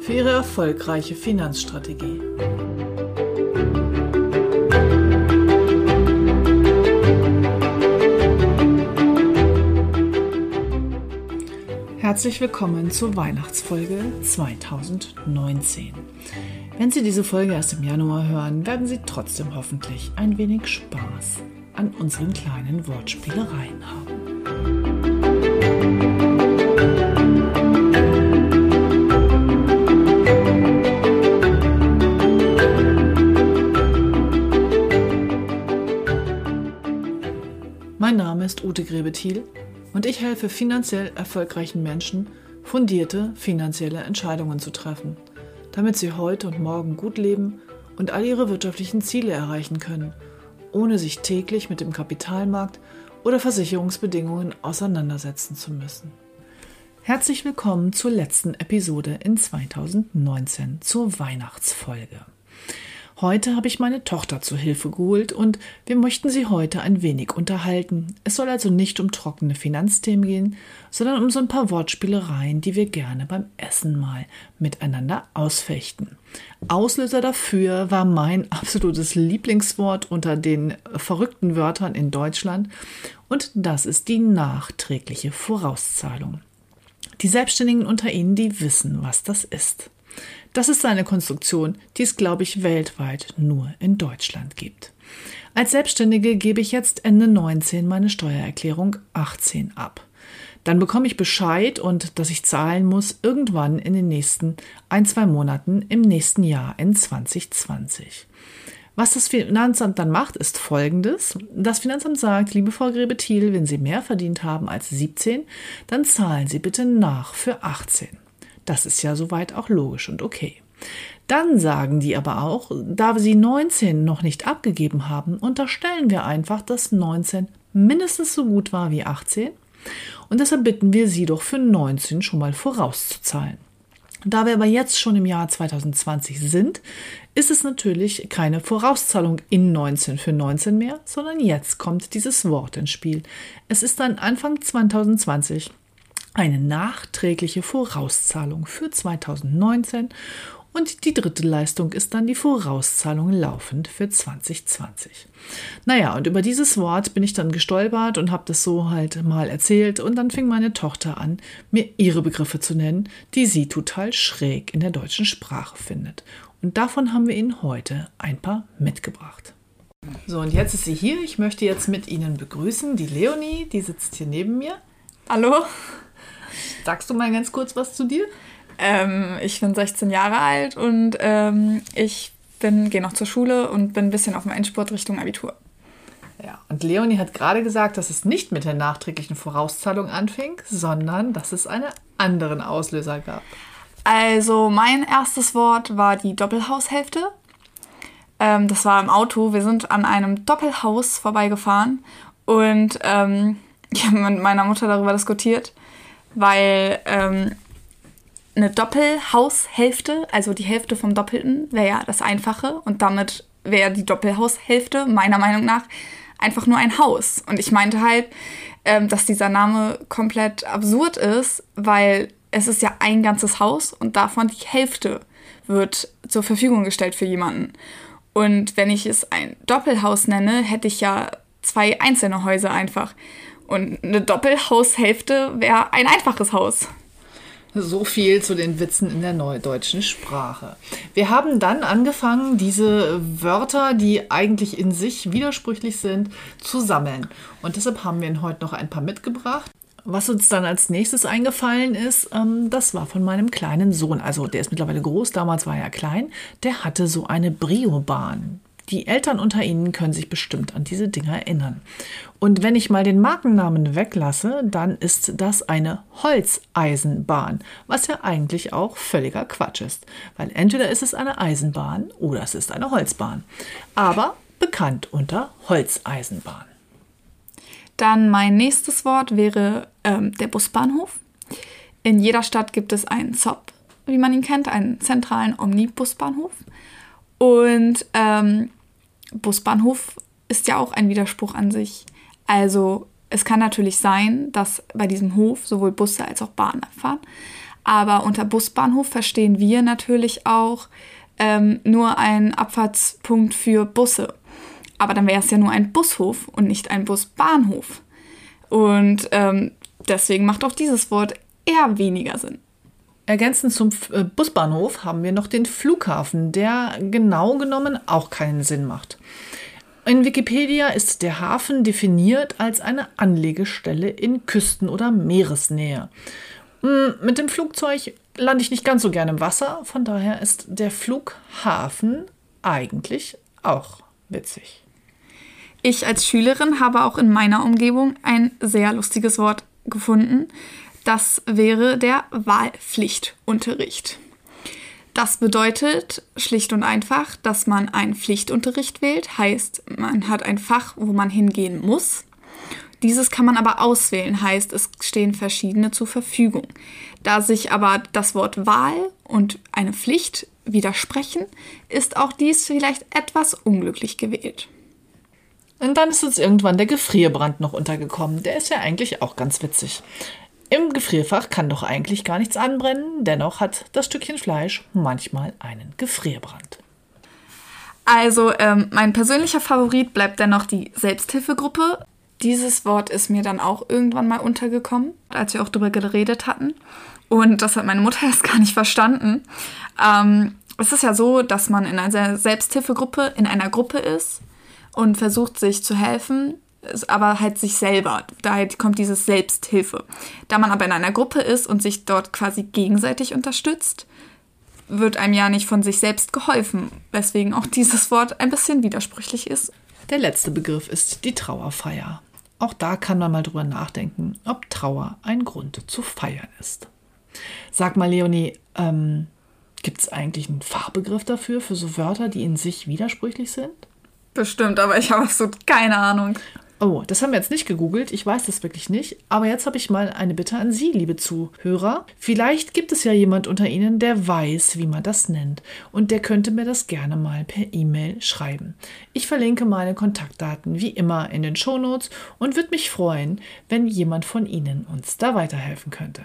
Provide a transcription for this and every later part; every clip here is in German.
für Ihre erfolgreiche Finanzstrategie. Herzlich willkommen zur Weihnachtsfolge 2019. Wenn Sie diese Folge erst im Januar hören, werden Sie trotzdem hoffentlich ein wenig Spaß an unseren kleinen Wortspielereien haben. Ist Ute Grebethiel und ich helfe finanziell erfolgreichen Menschen, fundierte finanzielle Entscheidungen zu treffen, damit sie heute und morgen gut leben und all ihre wirtschaftlichen Ziele erreichen können, ohne sich täglich mit dem Kapitalmarkt oder Versicherungsbedingungen auseinandersetzen zu müssen. Herzlich willkommen zur letzten Episode in 2019, zur Weihnachtsfolge. Heute habe ich meine Tochter zu Hilfe geholt und wir möchten sie heute ein wenig unterhalten. Es soll also nicht um trockene Finanzthemen gehen, sondern um so ein paar Wortspielereien, die wir gerne beim Essen mal miteinander ausfechten. Auslöser dafür war mein absolutes Lieblingswort unter den verrückten Wörtern in Deutschland und das ist die nachträgliche Vorauszahlung. Die Selbstständigen unter Ihnen, die wissen, was das ist. Das ist eine Konstruktion, die es, glaube ich, weltweit nur in Deutschland gibt. Als Selbstständige gebe ich jetzt Ende 19 meine Steuererklärung 18 ab. Dann bekomme ich Bescheid und dass ich zahlen muss irgendwann in den nächsten ein, zwei Monaten im nächsten Jahr in 2020. Was das Finanzamt dann macht, ist folgendes. Das Finanzamt sagt, liebe Frau Grebethiel, wenn Sie mehr verdient haben als 17, dann zahlen Sie bitte nach für 18. Das ist ja soweit auch logisch und okay. Dann sagen die aber auch, da sie 19 noch nicht abgegeben haben, unterstellen wir einfach, dass 19 mindestens so gut war wie 18 und deshalb bitten wir sie doch für 19 schon mal vorauszuzahlen. Da wir aber jetzt schon im Jahr 2020 sind, ist es natürlich keine Vorauszahlung in 19 für 19 mehr, sondern jetzt kommt dieses Wort ins Spiel. Es ist dann Anfang 2020 eine nachträgliche Vorauszahlung für 2019 und die dritte Leistung ist dann die Vorauszahlung laufend für 2020. Naja, und über dieses Wort bin ich dann gestolpert und habe das so halt mal erzählt und dann fing meine Tochter an, mir ihre Begriffe zu nennen, die sie total schräg in der deutschen Sprache findet. Und davon haben wir Ihnen heute ein paar mitgebracht. So, und jetzt ist sie hier. Ich möchte jetzt mit Ihnen begrüßen die Leonie, die sitzt hier neben mir. Hallo. Sagst du mal ganz kurz was zu dir? Ähm, ich bin 16 Jahre alt und ähm, ich gehe noch zur Schule und bin ein bisschen auf dem Endspurt Richtung Abitur. Ja, und Leonie hat gerade gesagt, dass es nicht mit der nachträglichen Vorauszahlung anfing, sondern dass es einen anderen Auslöser gab. Also mein erstes Wort war die Doppelhaushälfte. Ähm, das war im Auto. Wir sind an einem Doppelhaus vorbeigefahren und ähm, ich habe mit meiner Mutter darüber diskutiert, weil ähm, eine Doppelhaushälfte, also die Hälfte vom Doppelten, wäre ja das Einfache und damit wäre die Doppelhaushälfte meiner Meinung nach einfach nur ein Haus. Und ich meinte halt, ähm, dass dieser Name komplett absurd ist, weil es ist ja ein ganzes Haus und davon die Hälfte wird zur Verfügung gestellt für jemanden. Und wenn ich es ein Doppelhaus nenne, hätte ich ja zwei einzelne Häuser einfach. Und eine Doppelhaushälfte wäre ein einfaches Haus. So viel zu den Witzen in der neudeutschen Sprache. Wir haben dann angefangen, diese Wörter, die eigentlich in sich widersprüchlich sind, zu sammeln. Und deshalb haben wir Ihnen heute noch ein paar mitgebracht. Was uns dann als nächstes eingefallen ist, ähm, das war von meinem kleinen Sohn. Also der ist mittlerweile groß, damals war er klein. Der hatte so eine Brio-Bahn. Die Eltern unter Ihnen können sich bestimmt an diese Dinger erinnern. Und wenn ich mal den Markennamen weglasse, dann ist das eine Holzeisenbahn, was ja eigentlich auch völliger Quatsch ist. Weil entweder ist es eine Eisenbahn oder es ist eine Holzbahn. Aber bekannt unter Holzeisenbahn. Dann mein nächstes Wort wäre ähm, der Busbahnhof. In jeder Stadt gibt es einen ZOP, wie man ihn kennt, einen zentralen Omnibusbahnhof. Und ähm, Busbahnhof ist ja auch ein Widerspruch an sich. Also es kann natürlich sein, dass bei diesem Hof sowohl Busse als auch Bahnen abfahren. Aber unter Busbahnhof verstehen wir natürlich auch ähm, nur einen Abfahrtspunkt für Busse. Aber dann wäre es ja nur ein Bushof und nicht ein Busbahnhof. Und ähm, deswegen macht auch dieses Wort eher weniger Sinn. Ergänzend zum äh, Busbahnhof haben wir noch den Flughafen, der genau genommen auch keinen Sinn macht. In Wikipedia ist der Hafen definiert als eine Anlegestelle in Küsten- oder Meeresnähe. Hm, mit dem Flugzeug lande ich nicht ganz so gerne im Wasser, von daher ist der Flughafen eigentlich auch witzig. Ich als Schülerin habe auch in meiner Umgebung ein sehr lustiges Wort gefunden. Das wäre der Wahlpflichtunterricht. Das bedeutet schlicht und einfach, dass man einen Pflichtunterricht wählt, heißt, man hat ein Fach, wo man hingehen muss. Dieses kann man aber auswählen, heißt, es stehen verschiedene zur Verfügung. Da sich aber das Wort Wahl und eine Pflicht widersprechen, ist auch dies vielleicht etwas unglücklich gewählt. Und dann ist uns irgendwann der Gefrierbrand noch untergekommen. Der ist ja eigentlich auch ganz witzig. Im Gefrierfach kann doch eigentlich gar nichts anbrennen, dennoch hat das Stückchen Fleisch manchmal einen Gefrierbrand. Also ähm, mein persönlicher Favorit bleibt dennoch die Selbsthilfegruppe. Dieses Wort ist mir dann auch irgendwann mal untergekommen, als wir auch darüber geredet hatten. Und das hat meine Mutter erst gar nicht verstanden. Ähm, es ist ja so, dass man in einer Selbsthilfegruppe in einer Gruppe ist und versucht sich zu helfen aber halt sich selber. Daher kommt dieses Selbsthilfe. Da man aber in einer Gruppe ist und sich dort quasi gegenseitig unterstützt, wird einem ja nicht von sich selbst geholfen, weswegen auch dieses Wort ein bisschen widersprüchlich ist. Der letzte Begriff ist die Trauerfeier. Auch da kann man mal drüber nachdenken, ob Trauer ein Grund zu feiern ist. Sag mal, Leonie, ähm, gibt es eigentlich einen Fachbegriff dafür, für so Wörter, die in sich widersprüchlich sind? Bestimmt, aber ich habe absolut keine Ahnung. Oh, das haben wir jetzt nicht gegoogelt. Ich weiß das wirklich nicht. Aber jetzt habe ich mal eine Bitte an Sie, liebe Zuhörer. Vielleicht gibt es ja jemand unter Ihnen, der weiß, wie man das nennt. Und der könnte mir das gerne mal per E-Mail schreiben. Ich verlinke meine Kontaktdaten wie immer in den Shownotes und würde mich freuen, wenn jemand von Ihnen uns da weiterhelfen könnte.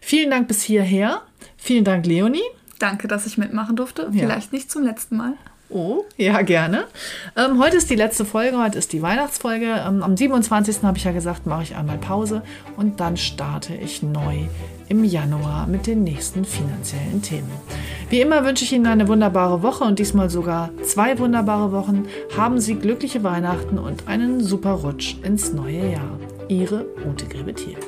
Vielen Dank bis hierher. Vielen Dank, Leonie. Danke, dass ich mitmachen durfte. Ja. Vielleicht nicht zum letzten Mal. Oh, ja, gerne. Ähm, heute ist die letzte Folge, heute ist die Weihnachtsfolge. Ähm, am 27. habe ich ja gesagt, mache ich einmal Pause und dann starte ich neu im Januar mit den nächsten finanziellen Themen. Wie immer wünsche ich Ihnen eine wunderbare Woche und diesmal sogar zwei wunderbare Wochen. Haben Sie glückliche Weihnachten und einen super Rutsch ins neue Jahr. Ihre Ute Grebetier.